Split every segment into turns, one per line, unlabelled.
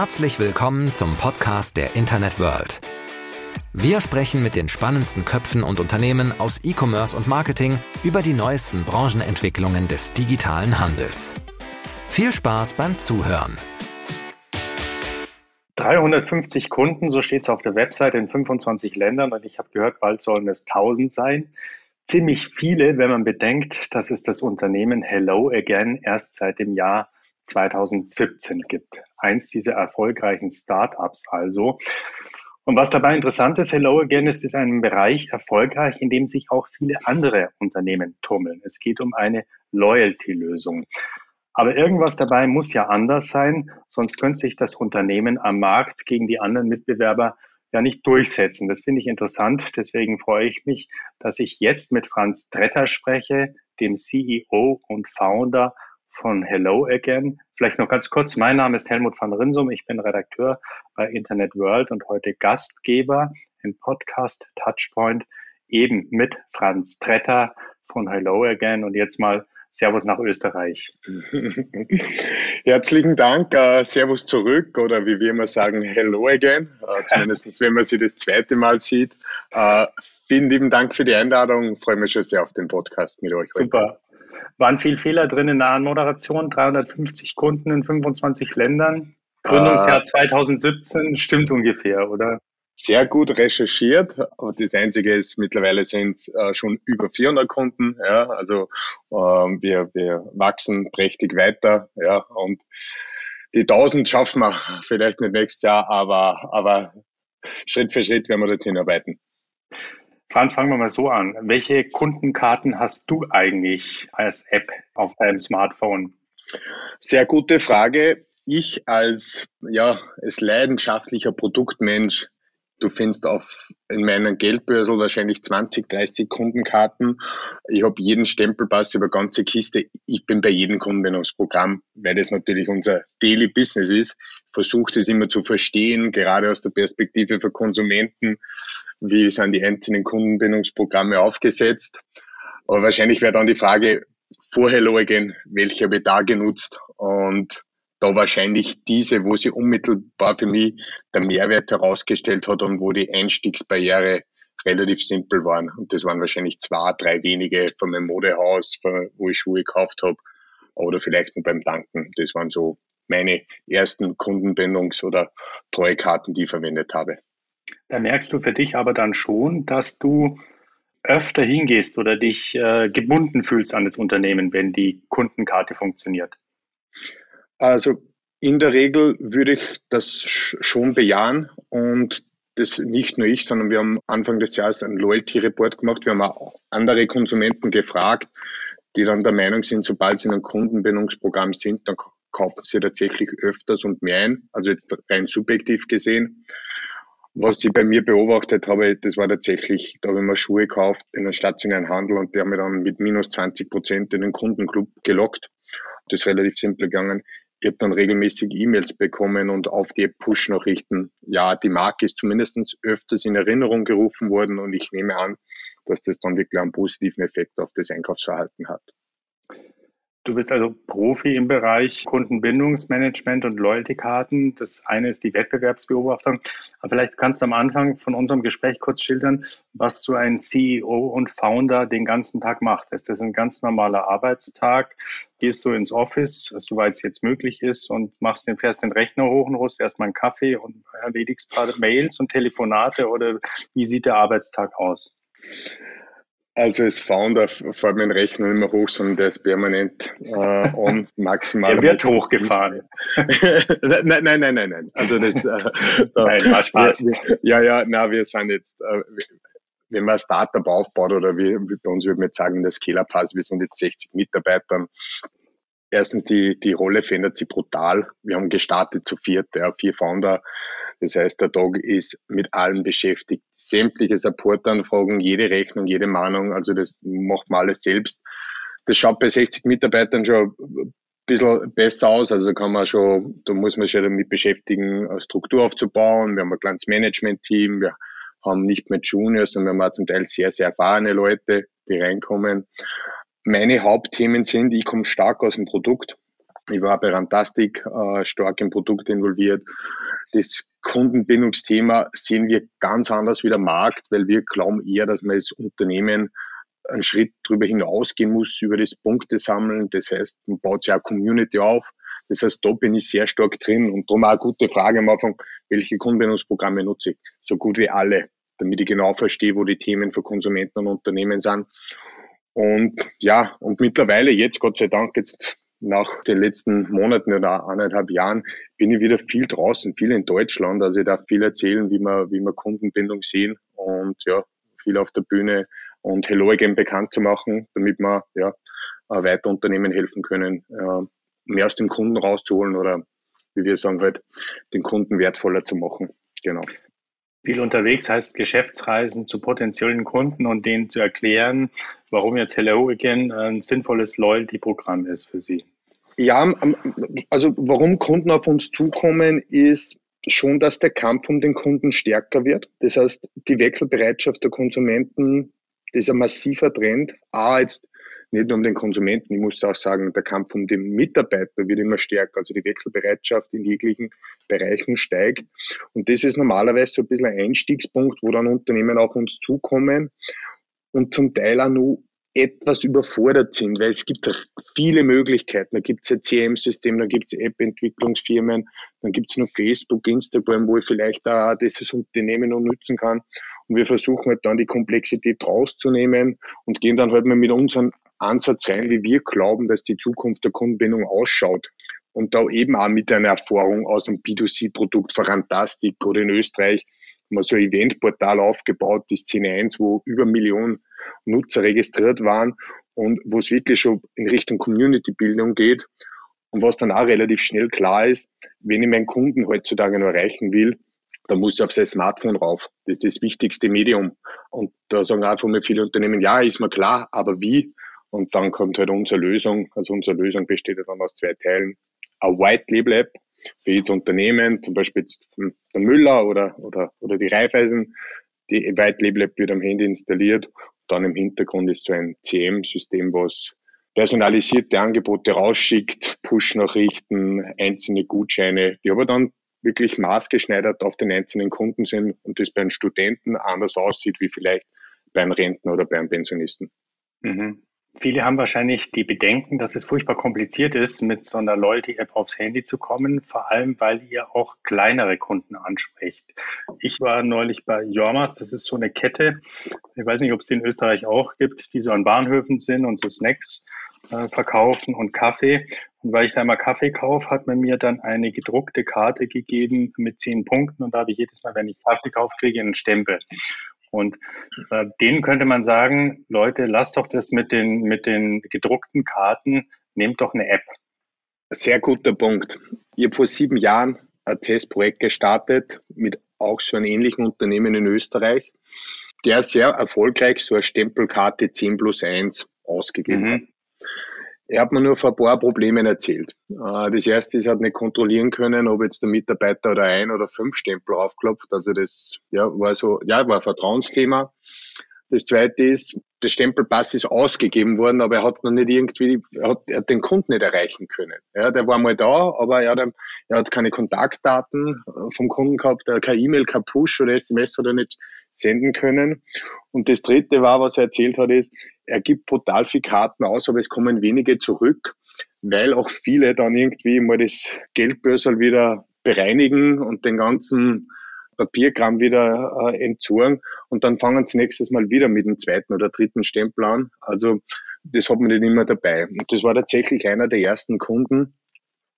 Herzlich willkommen zum Podcast der Internet World. Wir sprechen mit den spannendsten Köpfen und Unternehmen aus E-Commerce und Marketing über die neuesten Branchenentwicklungen des digitalen Handels. Viel Spaß beim Zuhören.
350 Kunden, so steht es auf der Website in 25 Ländern und ich habe gehört, bald sollen es 1000 sein. Ziemlich viele, wenn man bedenkt, dass es das Unternehmen Hello Again erst seit dem Jahr 2017 gibt. Eins dieser erfolgreichen Startups also. Und was dabei interessant ist, Hello Again ist in einem Bereich erfolgreich, in dem sich auch viele andere Unternehmen tummeln. Es geht um eine Loyalty-Lösung. Aber irgendwas dabei muss ja anders sein, sonst könnte sich das Unternehmen am Markt gegen die anderen Mitbewerber ja nicht durchsetzen. Das finde ich interessant. Deswegen freue ich mich, dass ich jetzt mit Franz Tretter spreche, dem CEO und Founder von Hello Again. Vielleicht noch ganz kurz. Mein Name ist Helmut van Rinsum. Ich bin Redakteur bei Internet World und heute Gastgeber im Podcast Touchpoint eben mit Franz Tretter von Hello Again. Und jetzt mal Servus nach Österreich.
Herzlichen Dank. Uh, servus zurück oder wie wir immer sagen, Hello again. Uh, zumindest wenn man sie das zweite Mal sieht. Uh, vielen lieben Dank für die Einladung. Freue mich schon sehr auf den Podcast mit euch.
Super. Heute. Waren viel Fehler drin in der Anmoderation, 350 Kunden in 25 Ländern. Gründungsjahr 2017 stimmt ungefähr, oder?
sehr gut recherchiert. Das Einzige ist, mittlerweile sind es äh, schon über 400 Kunden. Ja, also ähm, wir, wir wachsen prächtig weiter. Ja, und die 1000 schaffen wir vielleicht nicht nächstes Jahr, aber, aber Schritt für Schritt werden wir dorthin arbeiten.
Franz, fangen wir mal so an. Welche Kundenkarten hast du eigentlich als App auf deinem Smartphone?
Sehr gute Frage. Ich als ja, als leidenschaftlicher Produktmensch Du findest auf, in meinem Geldbörsel wahrscheinlich 20, 30 Kundenkarten. Ich habe jeden Stempelpass über ganze Kiste. Ich bin bei jedem Kundenbindungsprogramm, weil das natürlich unser Daily Business ist. Versuche das immer zu verstehen, gerade aus der Perspektive für Konsumenten. Wie sind die einzelnen Kundenbindungsprogramme aufgesetzt? Aber wahrscheinlich wäre dann die Frage, vor Hello Again, welche habe ich da genutzt? Und da wahrscheinlich diese, wo sie unmittelbar für mich der Mehrwert herausgestellt hat und wo die Einstiegsbarriere relativ simpel waren. Und das waren wahrscheinlich zwei, drei wenige von meinem Modehaus, wo ich Schuhe gekauft habe oder vielleicht nur beim Tanken. Das waren so meine ersten Kundenbindungs- oder Treukarten, die ich verwendet habe.
Da merkst du für dich aber dann schon, dass du öfter hingehst oder dich äh, gebunden fühlst an das Unternehmen, wenn die Kundenkarte funktioniert.
Also in der Regel würde ich das schon bejahen und das nicht nur ich, sondern wir haben Anfang des Jahres einen Loyalty-Report gemacht. Wir haben auch andere Konsumenten gefragt, die dann der Meinung sind, sobald sie in einem Kundenbindungsprogramm sind, dann kaufen sie tatsächlich öfters und mehr ein. Also jetzt rein subjektiv gesehen. Was ich bei mir beobachtet habe, das war tatsächlich, da habe ich mir Schuhe gekauft in einem stationären Handel und der hat mir dann mit minus 20 Prozent in den Kundenclub gelockt. Das ist relativ simpel gegangen ich habe dann regelmäßig E-Mails bekommen und auf die Push-Nachrichten, ja, die Marke ist zumindest öfters in Erinnerung gerufen worden und ich nehme an, dass das dann wirklich einen positiven Effekt auf das Einkaufsverhalten hat.
Du bist also Profi im Bereich Kundenbindungsmanagement und Loyalty-Karten. Das eine ist die Wettbewerbsbeobachtung. Aber vielleicht kannst du am Anfang von unserem Gespräch kurz schildern, was so ein CEO und Founder den ganzen Tag macht. Ist das ein ganz normaler Arbeitstag? Gehst du ins Office, soweit es jetzt möglich ist, und machst den, fährst den Rechner hoch und holst erstmal einen Kaffee und erledigst gerade Mails und Telefonate oder wie sieht der Arbeitstag aus?
Also als Founder fährt mein Rechner nicht mehr hoch, sondern der ist permanent äh, on, maximal.
Der wird hochgefahren.
nein, nein, nein, nein, nein. Also das, äh,
nein, war Spaß.
Ja, ja, na, wir sind jetzt, äh, wenn man ein Startup aufbaut oder wie, wie bei uns würde man jetzt sagen, der Scaler Pass, wir sind jetzt 60 Mitarbeiter. Erstens, die, die Rolle verändert sich brutal. Wir haben gestartet zu viert, ja, vier Founder das heißt, der Dog ist mit allem beschäftigt. Sämtliche Supportanfragen, jede Rechnung, jede Mahnung, also das macht man alles selbst. Das schaut bei 60 Mitarbeitern schon ein bisschen besser aus. Also da kann man schon, da muss man sich damit beschäftigen, eine Struktur aufzubauen. Wir haben ein kleines Management-Team, wir haben nicht mehr Juniors, sondern wir haben auch zum Teil sehr, sehr erfahrene Leute, die reinkommen. Meine Hauptthemen sind, ich komme stark aus dem Produkt. Ich war bei Rantastic äh, stark im Produkt involviert. Das Kundenbindungsthema sehen wir ganz anders wie der Markt, weil wir glauben eher, dass man als Unternehmen einen Schritt darüber hinausgehen muss, über das Punkte sammeln. Das heißt, man baut sich auch Community auf. Das heißt, da bin ich sehr stark drin und darum auch eine gute Frage am Anfang, welche Kundenbindungsprogramme nutze ich? So gut wie alle, damit ich genau verstehe, wo die Themen für Konsumenten und Unternehmen sind. Und ja, und mittlerweile jetzt, Gott sei Dank, jetzt nach den letzten Monaten oder anderthalb Jahren bin ich wieder viel draußen, viel in Deutschland. Also ich darf viel erzählen, wie wir, wie wir Kundenbindung sehen und ja, viel auf der Bühne und Hello Again bekannt zu machen, damit wir ja, weiter Unternehmen helfen können, mehr aus dem Kunden rauszuholen oder wie wir sagen halt, den Kunden wertvoller zu machen. Genau.
Viel unterwegs heißt Geschäftsreisen zu potenziellen Kunden und denen zu erklären, warum jetzt Hello Again ein sinnvolles Loyalty-Programm ist für Sie.
Ja, also warum Kunden auf uns zukommen, ist schon, dass der Kampf um den Kunden stärker wird. Das heißt, die Wechselbereitschaft der Konsumenten, das ist ein massiver Trend. A, jetzt nicht nur um den Konsumenten, ich muss auch sagen, der Kampf um den Mitarbeiter wird immer stärker. Also die Wechselbereitschaft in jeglichen Bereichen steigt. Und das ist normalerweise so ein bisschen ein Einstiegspunkt, wo dann Unternehmen auf uns zukommen und zum Teil auch nur etwas überfordert sind, weil es gibt viele Möglichkeiten. Da gibt es ein CM-System, da gibt es App-Entwicklungsfirmen, dann gibt es noch Facebook, Instagram, wo ich vielleicht auch dieses Unternehmen noch nutzen kann. Und wir versuchen halt dann die Komplexität rauszunehmen und gehen dann halt mal mit unserem Ansatz rein, wie wir glauben, dass die Zukunft der Kundenbindung ausschaut. Und da eben auch mit einer Erfahrung aus einem B2C-Produkt, Fantastik oder in Österreich haben wir so ein Eventportal aufgebaut, die Szene 1, wo über Millionen Nutzer registriert waren und wo es wirklich schon in Richtung Community-Bildung geht. Und was dann auch relativ schnell klar ist, wenn ich meinen Kunden heutzutage noch erreichen will, dann muss ich auf sein Smartphone rauf. Das ist das wichtigste Medium. Und da sagen von mir viele Unternehmen, ja, ist mir klar, aber wie? Und dann kommt halt unsere Lösung. Also unsere Lösung besteht dann aus zwei Teilen. Eine White Label App für jedes Unternehmen, zum Beispiel der Müller oder, oder, oder die Raiffeisen. Die White Label App wird am Handy installiert. Dann im Hintergrund ist so ein CM-System, was personalisierte Angebote rausschickt, Push-Nachrichten, einzelne Gutscheine, die aber dann wirklich maßgeschneidert auf den einzelnen Kunden sind und das bei einem Studenten anders aussieht wie vielleicht beim Rentner oder beim Pensionisten.
Mhm. Viele haben wahrscheinlich die Bedenken, dass es furchtbar kompliziert ist, mit so einer Loyalty-App aufs Handy zu kommen, vor allem weil ihr auch kleinere Kunden ansprecht. Ich war neulich bei Jormas, das ist so eine Kette, ich weiß nicht, ob es die in Österreich auch gibt, die so an Bahnhöfen sind und so Snacks äh, verkaufen und Kaffee. Und weil ich da immer Kaffee kaufe, hat man mir dann eine gedruckte Karte gegeben mit zehn Punkten und da habe ich jedes Mal, wenn ich Kaffee kaufe, kriege ich einen Stempel. Und äh, denen könnte man sagen, Leute, lasst doch das mit den, mit den gedruckten Karten, nehmt doch eine App.
Sehr guter Punkt. Ich habe vor sieben Jahren ein Testprojekt gestartet mit auch so einem ähnlichen Unternehmen in Österreich, der sehr erfolgreich so eine Stempelkarte 10 plus 1 ausgegeben mhm. hat. Er hat mir nur vor ein paar Problemen erzählt. Äh, das erste ist, er hat nicht kontrollieren können, ob jetzt der Mitarbeiter oder ein oder fünf Stempel aufklopft. Also das ja, war so, ja, war ein Vertrauensthema. Das zweite ist, der Stempelpass ist ausgegeben worden, aber er hat noch nicht irgendwie, er hat, er hat den Kunden nicht erreichen können. Ja, der war mal da, aber er hat, er hat keine Kontaktdaten vom Kunden gehabt, er hat kein E-Mail, kein Push oder SMS hat er nicht senden können. Und das dritte war, was er erzählt hat, ist, er gibt brutal viel Karten aus, aber es kommen wenige zurück, weil auch viele dann irgendwie mal das Geldbörsel wieder bereinigen und den ganzen Papierkram wieder äh, entzogen und dann fangen sie nächstes Mal wieder mit dem zweiten oder dritten Stempel an. Also das hat man nicht immer dabei. Und das war tatsächlich einer der ersten Kunden,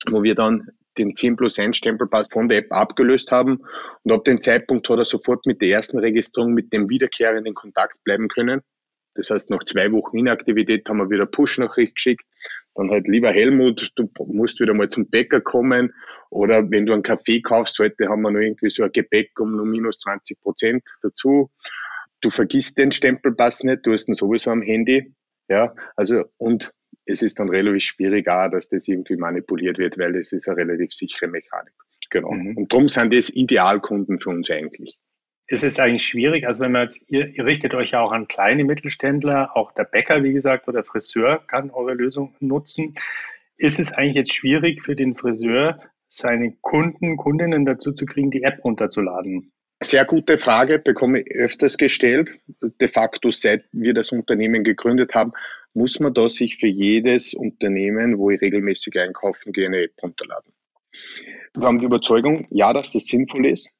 wo wir dann den 10 plus 1 Stempelpass von der App abgelöst haben. Und ab dem Zeitpunkt hat er sofort mit der ersten Registrierung mit dem wiederkehrenden Kontakt bleiben können. Das heißt, nach zwei Wochen Inaktivität haben wir wieder Push-Nachricht geschickt. Dann halt, lieber Helmut, du musst wieder mal zum Bäcker kommen. Oder wenn du einen Kaffee kaufst, heute haben wir noch irgendwie so ein Gebäck um nur minus 20 Prozent dazu. Du vergisst den Stempelpass nicht, du hast ihn sowieso am Handy. Ja, also, und es ist dann relativ schwierig auch, dass das irgendwie manipuliert wird, weil das ist eine relativ sichere Mechanik. Genau. Mhm. Und darum sind das Idealkunden für uns eigentlich.
Es ist eigentlich schwierig, also wenn man jetzt, ihr, ihr, richtet euch ja auch an kleine Mittelständler, auch der Bäcker, wie gesagt, oder der Friseur kann eure Lösung nutzen. Ist es eigentlich jetzt schwierig für den Friseur, seine Kunden, Kundinnen dazu zu kriegen, die App runterzuladen?
Sehr gute Frage, bekomme ich öfters gestellt. De facto, seit wir das Unternehmen gegründet haben, muss man da sich für jedes Unternehmen, wo ich regelmäßig einkaufen gehe, eine App runterladen. Wir haben die Überzeugung, ja, dass das sinnvoll ist.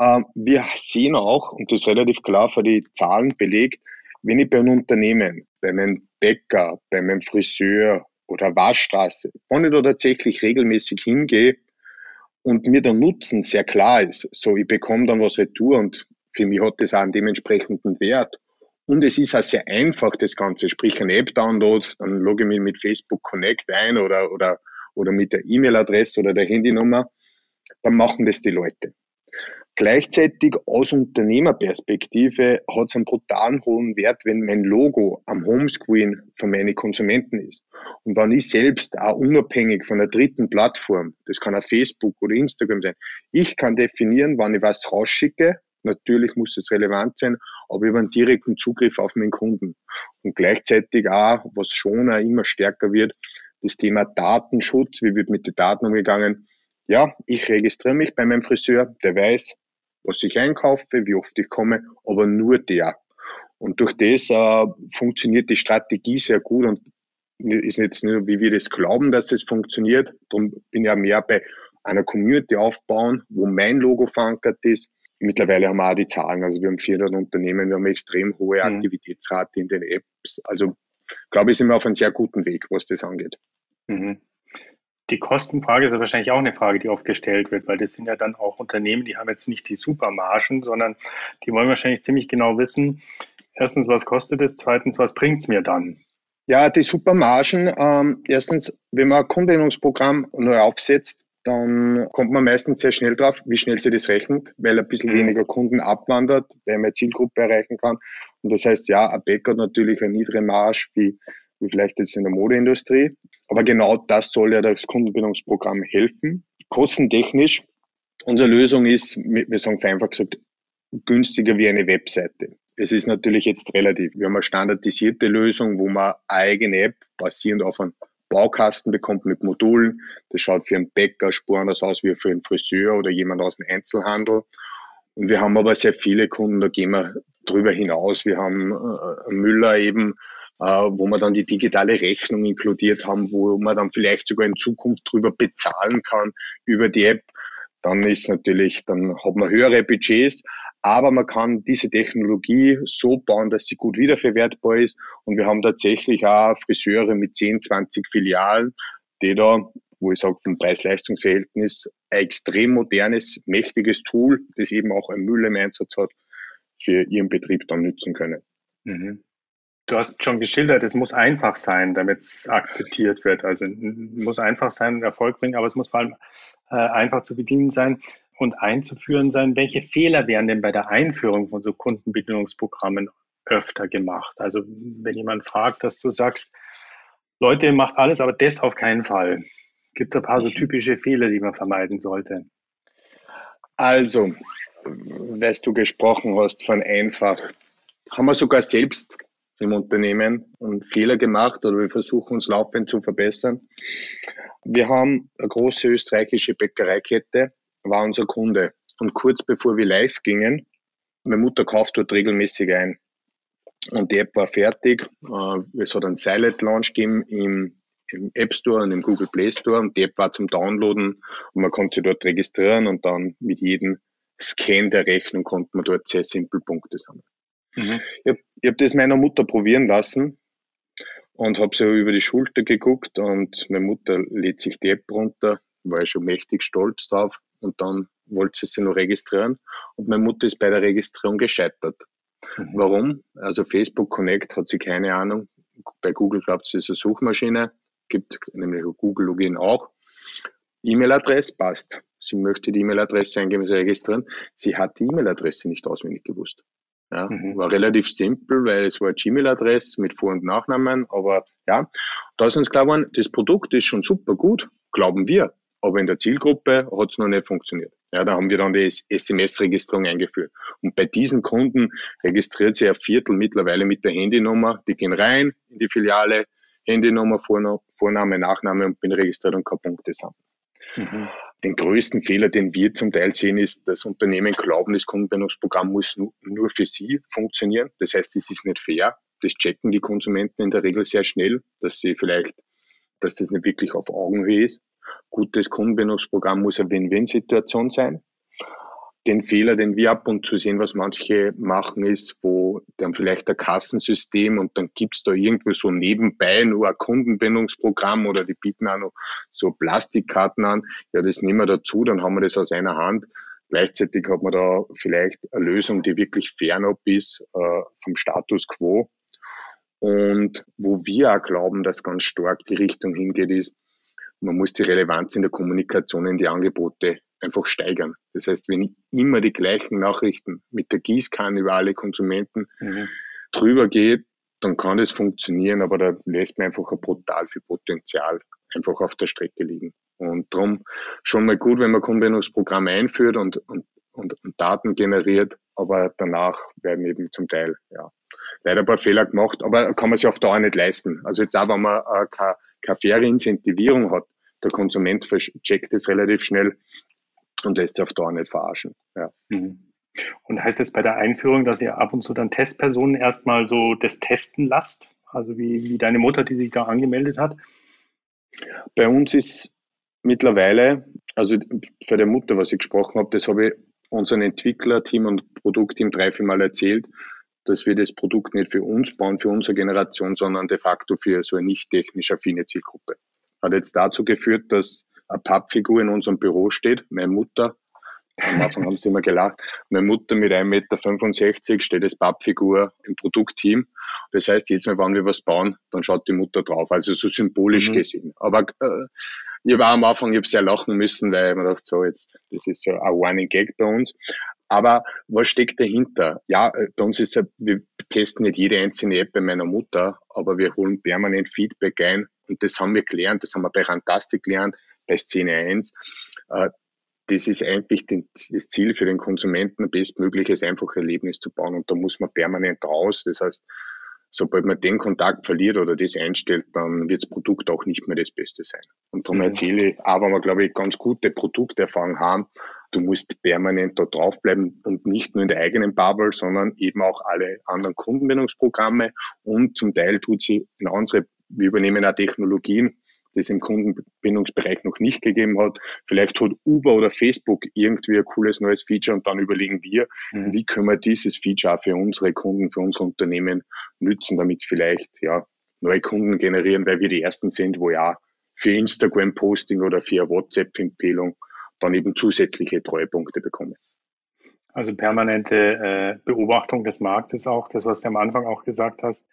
Ähm, wir sehen auch, und das ist relativ klar für die Zahlen belegt, wenn ich bei einem Unternehmen, bei meinem Bäcker, bei meinem Friseur oder Waschstraße, wenn ich da tatsächlich regelmäßig hingehe, und mir der Nutzen sehr klar ist, so ich bekomme dann was retour und für mich hat das auch einen dementsprechenden Wert. Und es ist auch sehr einfach, das Ganze, sprich ein App-Download, dann logge ich mich mit Facebook Connect ein oder, oder, oder mit der E-Mail-Adresse oder der Handynummer, dann machen das die Leute. Gleichzeitig aus Unternehmerperspektive hat es einen brutalen hohen Wert, wenn mein Logo am Homescreen von meinen Konsumenten ist. Und wenn ich selbst auch unabhängig von einer dritten Plattform, das kann auch Facebook oder Instagram sein, ich kann definieren, wann ich was rausschicke. Natürlich muss es relevant sein, aber über einen direkten Zugriff auf meinen Kunden. Und gleichzeitig auch, was schon auch immer stärker wird, das Thema Datenschutz, wie wird mit den Daten umgegangen. Ja, ich registriere mich bei meinem Friseur, der weiß, was ich einkaufe, wie oft ich komme, aber nur der. Und durch das äh, funktioniert die Strategie sehr gut und ist jetzt nur, wie wir das glauben, dass es funktioniert. Darum bin ich ja mehr bei einer Community aufbauen, wo mein Logo verankert ist. Mittlerweile haben wir auch die Zahlen, also wir haben 400 Unternehmen, wir haben extrem hohe mhm. Aktivitätsrate in den Apps. Also glaube ich, sind wir auf einem sehr guten Weg, was das angeht.
Mhm. Die Kostenfrage ist ja wahrscheinlich auch eine Frage, die oft gestellt wird, weil das sind ja dann auch Unternehmen, die haben jetzt nicht die Supermargen, sondern die wollen wahrscheinlich ziemlich genau wissen, erstens, was kostet es, zweitens, was bringt es mir dann?
Ja, die Supermargen, ähm, erstens, wenn man ein Kundenbindungsprogramm neu aufsetzt, dann kommt man meistens sehr schnell drauf, wie schnell sie das rechnet, weil ein bisschen mhm. weniger Kunden abwandert, weil man Zielgruppe erreichen kann. Und das heißt, ja, ein Bäcker hat natürlich eine niedrige Marge wie wie vielleicht jetzt in der Modeindustrie. Aber genau das soll ja das Kundenbindungsprogramm helfen. Kostentechnisch, unsere Lösung ist, wir sagen einfach gesagt, günstiger wie eine Webseite. Es ist natürlich jetzt relativ. Wir haben eine standardisierte Lösung, wo man eine eigene App basierend auf einem Baukasten bekommt mit Modulen. Das schaut für einen Bäcker spur anders aus wie für einen Friseur oder jemand aus dem Einzelhandel. Und wir haben aber sehr viele Kunden, da gehen wir drüber hinaus. Wir haben äh, Müller eben, wo wir dann die digitale Rechnung inkludiert haben, wo man dann vielleicht sogar in Zukunft drüber bezahlen kann über die App. Dann ist natürlich, dann hat man höhere Budgets, aber man kann diese Technologie so bauen, dass sie gut wiederverwertbar ist. Und wir haben tatsächlich auch Friseure mit 10, 20 Filialen, die da, wo ich sage, vom Preis-Leistungs-Verhältnis ein extrem modernes, mächtiges Tool, das eben auch ein Müll im Einsatz hat, für ihren Betrieb dann nutzen können.
Mhm. Du hast schon geschildert, es muss einfach sein, damit es akzeptiert wird. Also muss einfach sein, Erfolg bringen, aber es muss vor allem äh, einfach zu bedienen sein und einzuführen sein. Welche Fehler werden denn bei der Einführung von so Kundenbedienungsprogrammen öfter gemacht? Also wenn jemand fragt, dass du sagst, Leute, macht alles, aber das auf keinen Fall. Gibt es ein paar so typische Fehler, die man vermeiden sollte?
Also, weil du gesprochen hast von einfach, haben wir sogar selbst im Unternehmen und Fehler gemacht oder wir versuchen uns laufend zu verbessern. Wir haben eine große österreichische Bäckereikette, war unser Kunde. Und kurz bevor wir live gingen, meine Mutter kauft dort regelmäßig ein. Und die App war fertig. Äh, es hat einen Silent Launch gegeben im, im App Store und im Google Play Store. Und die App war zum Downloaden und man konnte sich dort registrieren und dann mit jedem Scan der Rechnung konnte man dort sehr simpel Punkte sammeln. Mhm. Ich habe hab das meiner Mutter probieren lassen und habe so über die Schulter geguckt und meine Mutter lädt sich die App runter, war ich schon mächtig stolz drauf und dann wollte sie sich noch registrieren und meine Mutter ist bei der Registrierung gescheitert. Mhm. Warum? Also Facebook Connect hat sie keine Ahnung. Bei Google glaubt sie, ist eine Suchmaschine, gibt nämlich Google Login auch. E-Mail-Adresse passt. Sie möchte die E-Mail-Adresse eingeben, sie registrieren. Sie hat die E-Mail-Adresse nicht auswendig gewusst. Ja, mhm. War relativ simpel, weil es war Gmail-Adresse mit Vor- und Nachnamen, aber ja, da ist uns klar geworden, das Produkt ist schon super gut, glauben wir, aber in der Zielgruppe hat es noch nicht funktioniert. Ja, da haben wir dann die SMS-Registrierung eingeführt. Und bei diesen Kunden registriert sich ein Viertel mittlerweile mit der Handynummer, die gehen rein in die Filiale, Handynummer, Vorname, Nachname und bin registriert und keine Punkte sind. Mhm. Den größten Fehler, den wir zum Teil sehen, ist, dass Unternehmen glauben, das Kundenbindungsprogramm muss nur für sie funktionieren. Das heißt, es ist nicht fair. Das checken die Konsumenten in der Regel sehr schnell, dass sie vielleicht, dass das nicht wirklich auf Augenhöhe ist. Gutes Kundenbindungsprogramm muss eine Win-Win-Situation sein den Fehler, den wir ab und zu sehen, was manche machen, ist, wo dann vielleicht ein Kassensystem und dann gibt's da irgendwie so nebenbei nur ein Kundenbindungsprogramm oder die bieten auch noch so Plastikkarten an. Ja, das nehmen wir dazu, dann haben wir das aus einer Hand. Gleichzeitig hat man da vielleicht eine Lösung, die wirklich fernab ist äh, vom Status quo. Und wo wir auch glauben, dass ganz stark die Richtung hingeht, ist, man muss die Relevanz in der Kommunikation in die Angebote einfach steigern. Das heißt, wenn ich immer die gleichen Nachrichten mit der Gießkanne über alle Konsumenten mhm. drüber gehe, dann kann das funktionieren, aber da lässt man einfach ein brutal viel Potenzial einfach auf der Strecke liegen. Und darum schon mal gut, wenn man Kundenbindungsprogramme einführt und, und, und, und, Daten generiert, aber danach werden eben zum Teil ja, leider ein paar Fehler gemacht, aber kann man sich auf Dauer nicht leisten. Also jetzt auch, wenn man äh, keine, keine faire Incentivierung hat, der Konsument checkt es relativ schnell, und lässt sich auf Dauer nicht verarschen. Ja.
Mhm. Und heißt das bei der Einführung, dass ihr ab und zu dann Testpersonen erstmal so das testen lasst? Also wie, wie deine Mutter, die sich da angemeldet hat?
Bei uns ist mittlerweile, also für der Mutter, was ich gesprochen habe, das habe ich unseren Entwicklerteam und Produktteam drei, vier Mal erzählt, dass wir das Produkt nicht für uns bauen, für unsere Generation, sondern de facto für so eine nicht technisch affine Zielgruppe. Hat jetzt dazu geführt, dass eine Pappfigur in unserem Büro steht, meine Mutter. Am Anfang haben sie immer gelacht. Meine Mutter mit 1,65 Meter steht als Pappfigur im Produktteam. Das heißt, jetzt Mal, wenn wir was bauen, dann schaut die Mutter drauf. Also so symbolisch mhm. gesehen. Aber äh, ich war am Anfang, ich habe sehr lachen müssen, weil ich mir dachte, so jetzt, das ist so ein Running Gag bei uns. Aber was steckt dahinter? Ja, äh, bei uns ist ja, wir testen nicht jede einzelne App bei meiner Mutter, aber wir holen permanent Feedback ein und das haben wir gelernt, das haben wir bei Rantastic gelernt, bei Szene 1. Äh, das ist eigentlich das Ziel für den Konsumenten, ein bestmögliches, einfaches Erlebnis zu bauen. Und da muss man permanent raus. Das heißt, sobald man den Kontakt verliert oder das einstellt, dann wird das Produkt auch nicht mehr das Beste sein. Und darum mhm. erzähle ich, aber wir, glaube ich, ganz gute Produkterfahrung haben, du musst permanent da draufbleiben und nicht nur in der eigenen Bubble, sondern eben auch alle anderen Kundenbindungsprogramme und zum Teil tut sie in unsere, wir übernehmen auch Technologien, das im Kundenbindungsbereich noch nicht gegeben hat. Vielleicht hat Uber oder Facebook irgendwie ein cooles neues Feature und dann überlegen wir, mhm. wie können wir dieses Feature auch für unsere Kunden, für unsere Unternehmen nützen, damit vielleicht ja neue Kunden generieren, weil wir die ersten sind, wo ja für Instagram-Posting oder für WhatsApp-Empfehlung dann eben zusätzliche Treuepunkte bekommen.
Also permanente äh, Beobachtung des Marktes auch, das, was du am Anfang auch gesagt hast.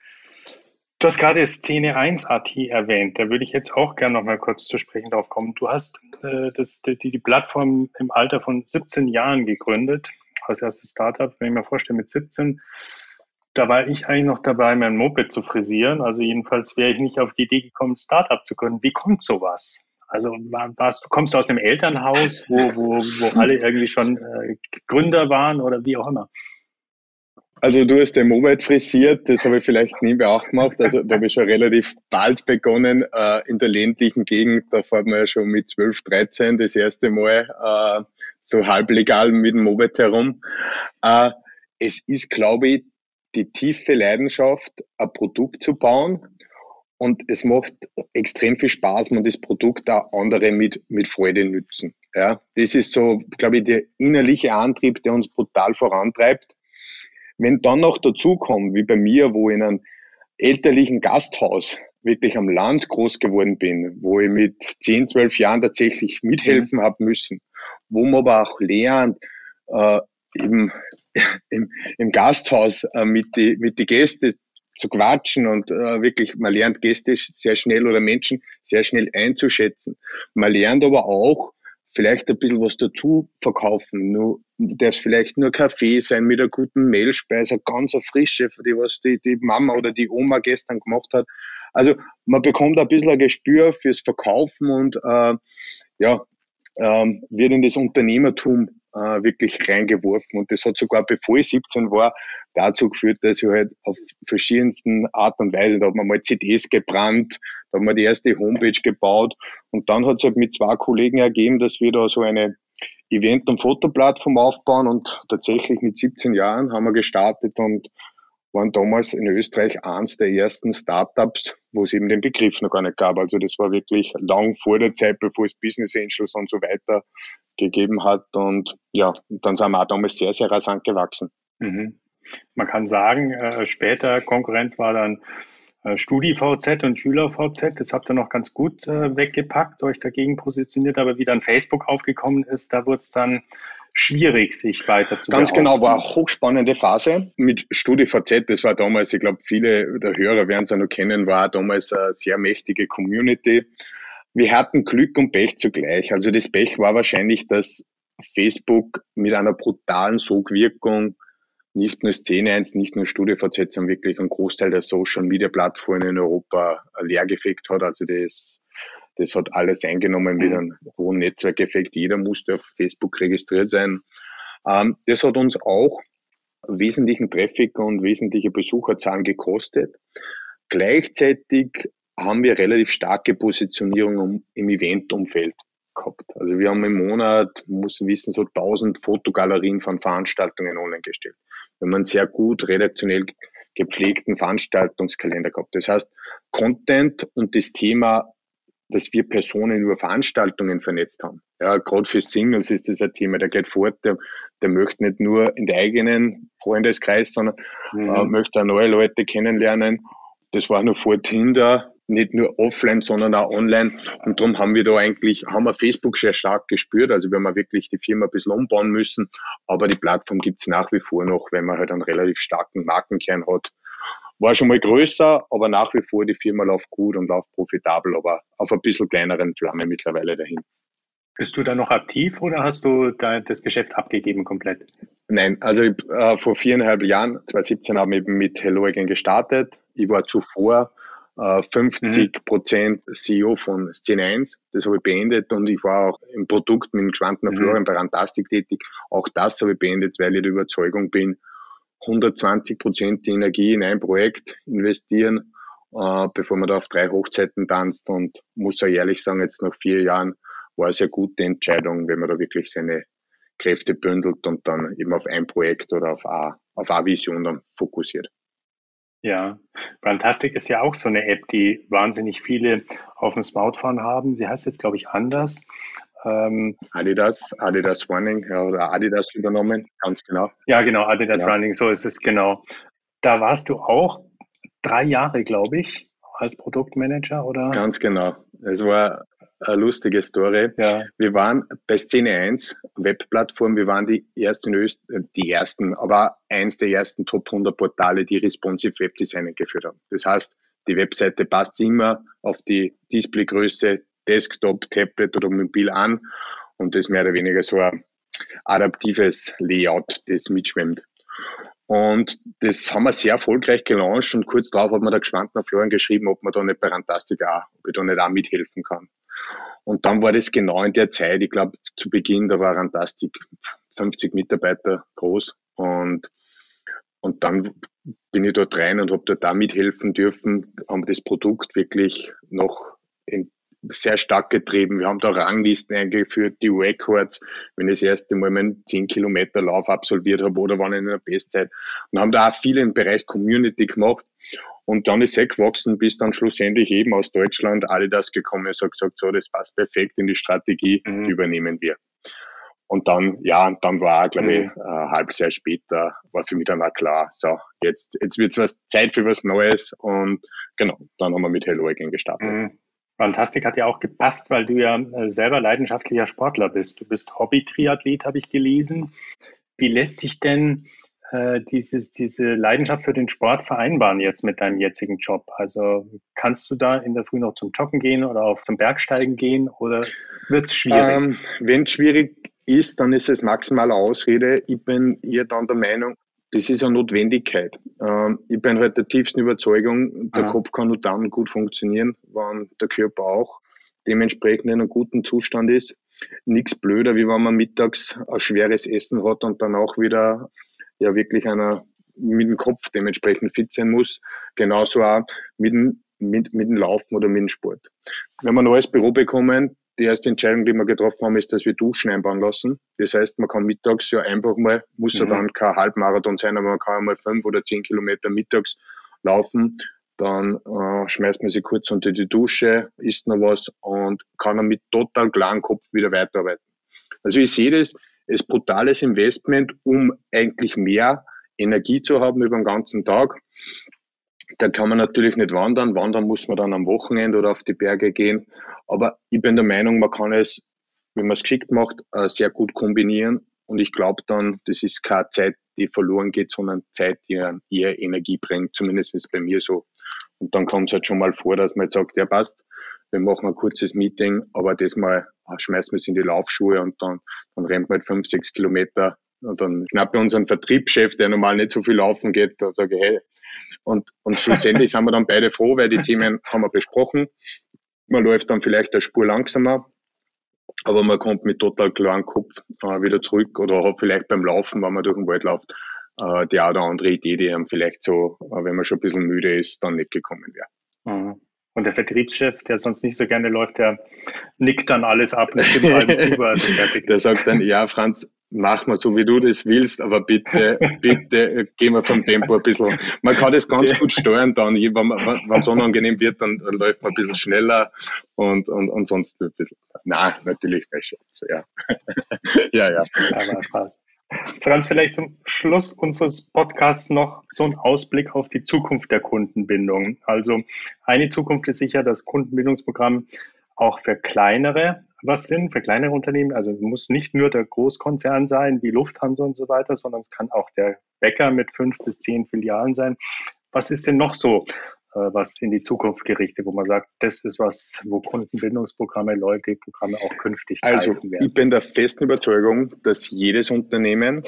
Du hast gerade Szene 1 AT erwähnt. Da würde ich jetzt auch gerne noch mal kurz zu sprechen drauf kommen. Du hast äh, das, die, die Plattform im Alter von 17 Jahren gegründet, als erstes Startup, wenn ich mir vorstelle, mit 17. Da war ich eigentlich noch dabei, mein Moped zu frisieren. Also jedenfalls wäre ich nicht auf die Idee gekommen, Startup zu gründen. Wie kommt sowas? Also warst, kommst du aus dem Elternhaus, wo, wo, wo alle irgendwie schon äh, Gründer waren oder wie auch immer?
Also du hast den Moped frisiert, das habe ich vielleicht nie auch gemacht. Also da habe ich schon relativ bald begonnen äh, in der ländlichen Gegend. Da fährt man ja schon mit 12, 13 das erste Mal äh, so halblegal mit dem Moped herum. Äh, es ist, glaube ich, die tiefe Leidenschaft, ein Produkt zu bauen. Und es macht extrem viel Spaß, wenn das Produkt auch andere mit, mit Freude nützen. Ja, das ist so, glaube ich, der innerliche Antrieb, der uns brutal vorantreibt. Wenn dann noch dazu kommt, wie bei mir, wo in einem elterlichen Gasthaus wirklich am Land groß geworden bin, wo ich mit 10, 12 Jahren tatsächlich mithelfen mhm. habe müssen, wo man aber auch lernt, äh, im, im, im Gasthaus äh, mit die, mit die Gäste zu quatschen und äh, wirklich, man lernt Gäste sehr schnell oder Menschen sehr schnell einzuschätzen. Man lernt aber auch, vielleicht ein bisschen was dazu verkaufen. Nur, darf vielleicht nur Kaffee sein mit einer guten Mehlspeise, ganz eine frische, die was die, die Mama oder die Oma gestern gemacht hat. Also man bekommt ein bisschen ein Gespür fürs Verkaufen und äh, ja, ähm, wird in das Unternehmertum äh, wirklich reingeworfen. Und das hat sogar, bevor ich 17 war, dazu geführt, dass ich halt auf verschiedensten Art und Weise, da hat man mal CDs gebrannt, da haben wir die erste Homepage gebaut und dann hat es halt mit zwei Kollegen ergeben, dass wir da so eine Event- und Fotoplattform aufbauen und tatsächlich mit 17 Jahren haben wir gestartet und waren damals in Österreich eins der ersten Startups, wo es eben den Begriff noch gar nicht gab. Also das war wirklich lang vor der Zeit, bevor es Business Angels und so weiter gegeben hat. Und ja, dann sind wir auch damals sehr, sehr rasant gewachsen.
Mhm. Man kann sagen, äh, später Konkurrenz war dann äh, StudiVZ und SchülerVZ. Das habt ihr noch ganz gut äh, weggepackt, euch dagegen positioniert. Aber wie dann Facebook aufgekommen ist, da wurde es dann schwierig, sich weiter zu
Ganz genau, war eine hochspannende Phase mit StudiVZ. Das war damals, ich glaube, viele der Hörer werden es ja noch kennen, war damals eine sehr mächtige Community. Wir hatten Glück und Pech zugleich. Also das Pech war wahrscheinlich, dass Facebook mit einer brutalen Sogwirkung nicht nur Szene 1, nicht nur StudiVZ, sondern wirklich einen Großteil der Social Media Plattformen in Europa leergefegt hat. Also das, das hat alles eingenommen mit einem hohen Netzwerkeffekt. Jeder musste auf Facebook registriert sein. Ähm, das hat uns auch wesentlichen Traffic und wesentliche Besucherzahlen gekostet. Gleichzeitig haben wir relativ starke Positionierung im Eventumfeld gehabt. Also wir haben im Monat, muss wissen, so 1000 Fotogalerien von Veranstaltungen online gestellt. Wir haben einen sehr gut redaktionell gepflegten Veranstaltungskalender gehabt. Das heißt, Content und das Thema, dass wir Personen über Veranstaltungen vernetzt haben. Ja, gerade für Singles ist das ein Thema, der geht fort, der, der möchte nicht nur in der eigenen Freundeskreis, sondern mhm. äh, möchte auch neue Leute kennenlernen. Das war nur vor Tinder, nicht nur offline, sondern auch online. Und darum haben wir da eigentlich, haben wir Facebook sehr stark gespürt. Also wir haben wirklich die Firma ein bisschen umbauen müssen. Aber die Plattform gibt's nach wie vor noch, wenn man halt einen relativ starken Markenkern hat. War schon mal größer, aber nach wie vor die Firma läuft gut und läuft profitabel, aber auf ein bisschen kleineren Flamme mittlerweile dahin.
Bist du da noch aktiv oder hast du da das Geschäft abgegeben komplett?
Nein, also ich, äh, vor viereinhalb Jahren, 2017, haben wir eben mit Hello Again gestartet. Ich war zuvor 50 äh, mhm. Prozent CEO von Szene 1. Das habe ich beendet und ich war auch im Produkt mit dem Geschwandner mhm. Florian bei Rantastic tätig. Auch das habe ich beendet, weil ich der Überzeugung bin, 120 Prozent die Energie in ein Projekt investieren, äh, bevor man da auf drei Hochzeiten tanzt und muss ja ehrlich sagen, jetzt nach vier Jahren war es eine gute Entscheidung, wenn man da wirklich seine Kräfte bündelt und dann eben auf ein Projekt oder auf eine, auf eine Vision dann fokussiert.
Ja, Fantastic ist ja auch so eine App, die wahnsinnig viele auf dem Smartphone haben. Sie heißt jetzt, glaube ich, anders.
Ähm, Adidas, Adidas Running oder Adidas übernommen, ganz genau.
Ja, genau, Adidas ja. Running, so ist es genau. Da warst du auch drei Jahre, glaube ich, als Produktmanager, oder?
Ganz genau. Es war eine lustige Story. Ja. Wir waren bei Szene 1, Webplattform, wir waren die ersten, Öst äh, die ersten, aber eins der ersten Top 100 Portale, die responsive Webdesign eingeführt haben. Das heißt, die Webseite passt immer auf die Displaygröße, Desktop, Tablet oder Mobil an und das mehr oder weniger so ein adaptives Layout, das mitschwimmt. Und das haben wir sehr erfolgreich gelauncht und kurz darauf hat mir der Geschwandner Florian geschrieben, ob man da nicht bei Rantastic auch, ob ich da nicht auch mithelfen kann. Und dann war das genau in der Zeit, ich glaube, zu Beginn, da war Rantastic 50 Mitarbeiter groß und, und dann bin ich dort rein und habe dort da mithelfen dürfen, haben das Produkt wirklich noch in, sehr stark getrieben. Wir haben da Ranglisten eingeführt, die Records, wenn ich das erste Mal meinen 10 Kilometer Lauf absolviert habe oder wann in der Bestzeit und haben da auch viel im Bereich Community gemacht und dann ist er gewachsen, bis dann schlussendlich eben aus Deutschland alle das gekommen ist und gesagt, so, das passt perfekt in die Strategie, mhm. die übernehmen wir. Und dann, ja, und dann war, glaube mhm. ich, ein halbes Jahr später, war für mich dann auch klar, so, jetzt, jetzt wird es Zeit für was Neues und genau, dann haben wir mit Hello Again gestartet. Mhm.
Fantastik hat ja auch gepasst, weil du ja äh, selber leidenschaftlicher Sportler bist. Du bist Hobby-Triathlet, habe ich gelesen. Wie lässt sich denn äh, dieses, diese Leidenschaft für den Sport vereinbaren jetzt mit deinem jetzigen Job? Also kannst du da in der Früh noch zum Joggen gehen oder auch zum Bergsteigen gehen oder wird es schwierig? Ähm,
Wenn es schwierig ist, dann ist es maximale Ausrede. Ich bin eher dann der Meinung, das ist eine Notwendigkeit. Ähm, ich bin halt der tiefsten Überzeugung, der Aha. Kopf kann nur dann gut funktionieren, wenn der Körper auch dementsprechend in einem guten Zustand ist. Nichts blöder, wie wenn man mittags ein schweres Essen hat und dann auch wieder ja wirklich einer mit dem Kopf dementsprechend fit sein muss. Genauso auch mit dem, mit, mit dem Laufen oder mit dem Sport. Wenn wir ein neues Büro bekommen, die erste Entscheidung, die wir getroffen haben, ist, dass wir Duschen einbauen lassen. Das heißt, man kann mittags ja einfach mal, muss ja mhm. dann kein Halbmarathon sein, aber man kann mal fünf oder zehn Kilometer mittags laufen. Dann äh, schmeißt man sich kurz unter die Dusche, isst noch was und kann dann mit total klarem Kopf wieder weiterarbeiten. Also ich sehe das als brutales Investment, um eigentlich mehr Energie zu haben über den ganzen Tag. Da kann man natürlich nicht wandern. Wandern muss man dann am Wochenende oder auf die Berge gehen. Aber ich bin der Meinung, man kann es, wenn man es geschickt macht, äh, sehr gut kombinieren. Und ich glaube dann, das ist keine Zeit, die verloren geht, sondern Zeit, die eher Energie bringt. Zumindest ist es bei mir so. Und dann kommt es halt schon mal vor, dass man jetzt sagt, ja passt, wir machen ein kurzes Meeting, aber das mal ah, schmeißen wir es in die Laufschuhe und dann, dann rennt man halt fünf, sechs Kilometer und dann schnappe ich unseren Vertriebschef, der normal nicht so viel laufen geht, da sage ich, hey. Und, und schlussendlich sind wir dann beide froh, weil die Themen haben wir besprochen. Man läuft dann vielleicht eine Spur langsamer, aber man kommt mit total klarem Kopf äh, wieder zurück oder hat vielleicht beim Laufen, wenn man durch den Wald läuft, äh, die eine oder andere Idee, die einem vielleicht so, äh, wenn man schon ein bisschen müde ist, dann nicht gekommen wäre.
Mhm. Und der Vertriebschef, der sonst nicht so gerne läuft, der nickt dann alles ab und stimmt allem zu,
also Der sagt dann, ja, Franz, mach mal so, wie du das willst, aber bitte, bitte, gehen wir vom Tempo ein bisschen. Man kann das ganz gut steuern dann, wenn es unangenehm wird, dann, dann, läuft man ein bisschen schneller und, und, und sonst ein bisschen. Nein, natürlich Schätze, ja.
ja, ja. Aber Spaß. Franz, vielleicht zum Schluss unseres Podcasts noch so ein Ausblick auf die Zukunft der Kundenbindung. Also eine Zukunft ist sicher das Kundenbindungsprogramm auch für kleinere was sind, für kleinere Unternehmen. Also muss nicht nur der Großkonzern sein, wie Lufthansa und so weiter, sondern es kann auch der Bäcker mit fünf bis zehn Filialen sein. Was ist denn noch so, äh, was in die Zukunft gerichtet, wo man sagt, das ist was, wo Kundenbindungsprogramme, Loyalty-Programme auch künftig
also, werden? Ich bin der festen Überzeugung, dass jedes Unternehmen,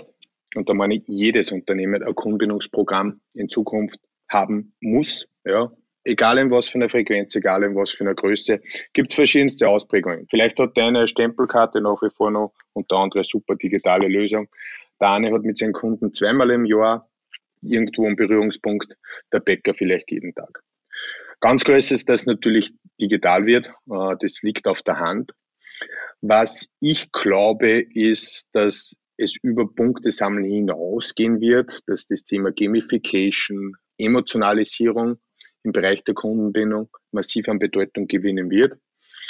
und da meine ich jedes Unternehmen, ein Kundenbindungsprogramm in Zukunft haben muss. Ja, egal in was für einer Frequenz, egal in was für einer Größe, gibt es verschiedenste Ausprägungen. Vielleicht hat deine Stempelkarte nach wie vor noch und der andere super digitale Lösung. Der eine hat mit seinen Kunden zweimal im Jahr irgendwo einen Berührungspunkt, der Bäcker vielleicht jeden Tag. Ganz klar ist dass natürlich digital wird. Äh, das liegt auf der Hand. Was ich glaube, ist, dass es über Punkte sammeln hinausgehen wird, dass das Thema Gamification, Emotionalisierung im Bereich der Kundenbindung massiv an Bedeutung gewinnen wird.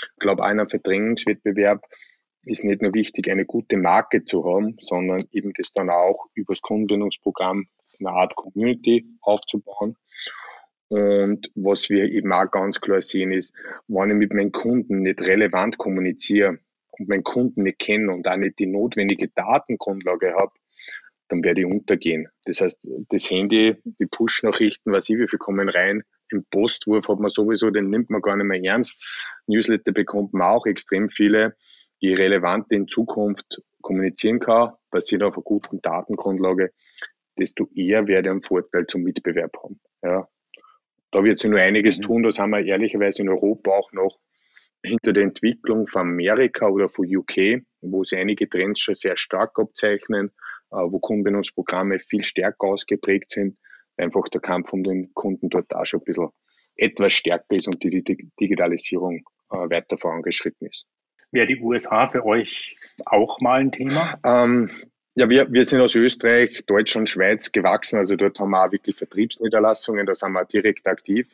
Ich glaube, einer Verdrängungswettbewerb ist nicht nur wichtig, eine gute Marke zu haben, sondern eben das dann auch über das Kundenbindungsprogramm eine Art Community aufzubauen. Und was wir eben auch ganz klar sehen ist, wenn ich mit meinen Kunden nicht relevant kommuniziere und meinen Kunden nicht kenne und auch nicht die notwendige Datengrundlage habe, dann werde ich untergehen. Das heißt, das Handy, die Push-Nachrichten, was ich, wie viel kommen rein, im Postwurf hat man sowieso, den nimmt man gar nicht mehr ernst. Newsletter bekommt man auch extrem viele. Je relevant in Zukunft kommunizieren kann, basiert auf einer guten Datengrundlage, desto eher werde ich einen Vorteil zum Mitbewerb haben. Ja. Da wird sich nur einiges mhm. tun, das haben wir ehrlicherweise in Europa auch noch hinter der Entwicklung von Amerika oder von UK, wo sich einige Trends schon sehr stark abzeichnen, äh, wo Kundenbindungsprogramme viel stärker ausgeprägt sind einfach der Kampf um den Kunden dort auch schon ein bisschen etwas stärker ist und die, die Digitalisierung äh, weiter vorangeschritten ist.
Wäre die USA für euch auch mal ein Thema?
Ähm, ja, wir, wir sind aus Österreich, Deutschland, Schweiz gewachsen. Also dort haben wir auch wirklich Vertriebsniederlassungen, da sind wir direkt aktiv.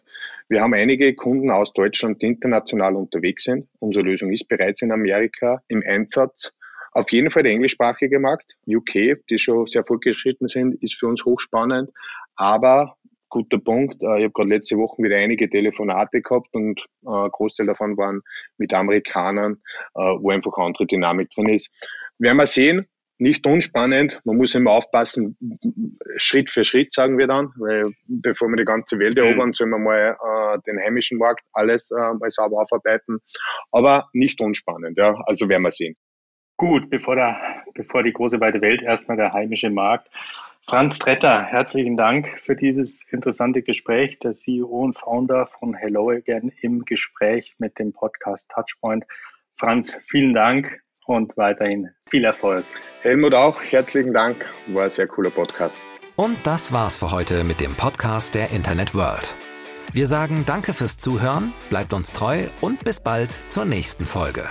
Wir haben einige Kunden aus Deutschland, die international unterwegs sind. Unsere Lösung ist bereits in Amerika im Einsatz. Auf jeden Fall der englischsprachige Markt, UK, die schon sehr fortgeschritten sind, ist für uns hochspannend. Aber guter Punkt. Äh, ich habe gerade letzte Woche wieder einige Telefonate gehabt und äh, Großteil davon waren mit Amerikanern, äh, wo einfach eine andere Dynamik drin ist. Werden wir sehen. Nicht unspannend. Man muss immer aufpassen, Schritt für Schritt, sagen wir dann, weil bevor wir die ganze Welt mhm. erobern, sollen wir mal äh, den heimischen Markt alles äh, mal sauber aufarbeiten. Aber nicht unspannend, ja. Also werden wir sehen.
Gut, bevor, der, bevor die große weite Welt erstmal der heimische Markt Franz Tretter, herzlichen Dank für dieses interessante Gespräch. Der CEO und Founder von Hello Again im Gespräch mit dem Podcast Touchpoint. Franz, vielen Dank und weiterhin viel Erfolg.
Helmut auch, herzlichen Dank. War ein sehr cooler Podcast.
Und das war's für heute mit dem Podcast der Internet World. Wir sagen Danke fürs Zuhören, bleibt uns treu und bis bald zur nächsten Folge.